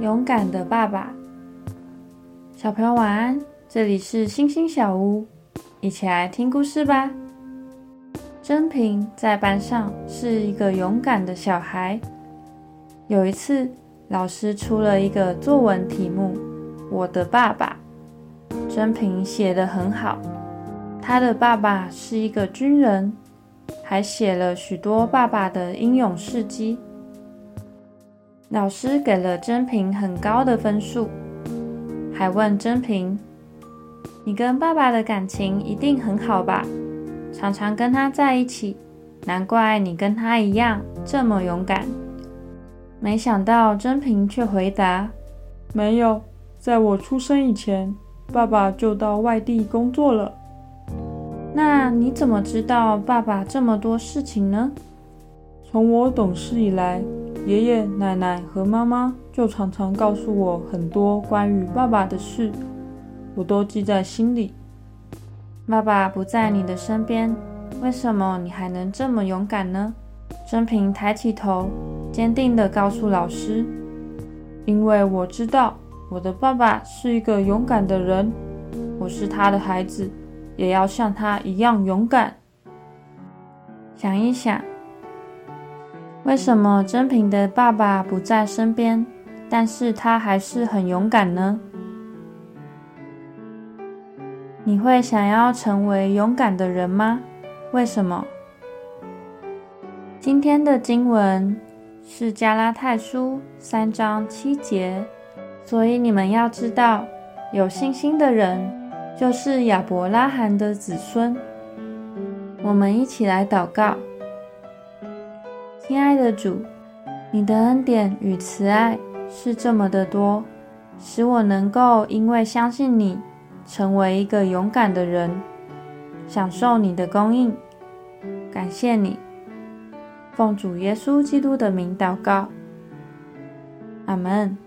勇敢的爸爸，小朋友晚安。这里是星星小屋，一起来听故事吧。真平在班上是一个勇敢的小孩。有一次，老师出了一个作文题目：“我的爸爸。”真平写得很好，他的爸爸是一个军人，还写了许多爸爸的英勇事迹。老师给了真平很高的分数，还问真平：“你跟爸爸的感情一定很好吧？常常跟他在一起，难怪你跟他一样这么勇敢。”没想到真平却回答：“没有，在我出生以前，爸爸就到外地工作了。”那你怎么知道爸爸这么多事情呢？从我懂事以来。爷爷奶奶和妈妈就常常告诉我很多关于爸爸的事，我都记在心里。爸爸不在你的身边，为什么你还能这么勇敢呢？真平抬起头，坚定地告诉老师：“因为我知道我的爸爸是一个勇敢的人，我是他的孩子，也要像他一样勇敢。”想一想。为什么真平的爸爸不在身边，但是他还是很勇敢呢？你会想要成为勇敢的人吗？为什么？今天的经文是加拉太书三章七节，所以你们要知道，有信心的人就是亚伯拉罕的子孙。我们一起来祷告。亲爱的主，你的恩典与慈爱是这么的多，使我能够因为相信你，成为一个勇敢的人，享受你的供应。感谢你，奉主耶稣基督的名祷告，阿门。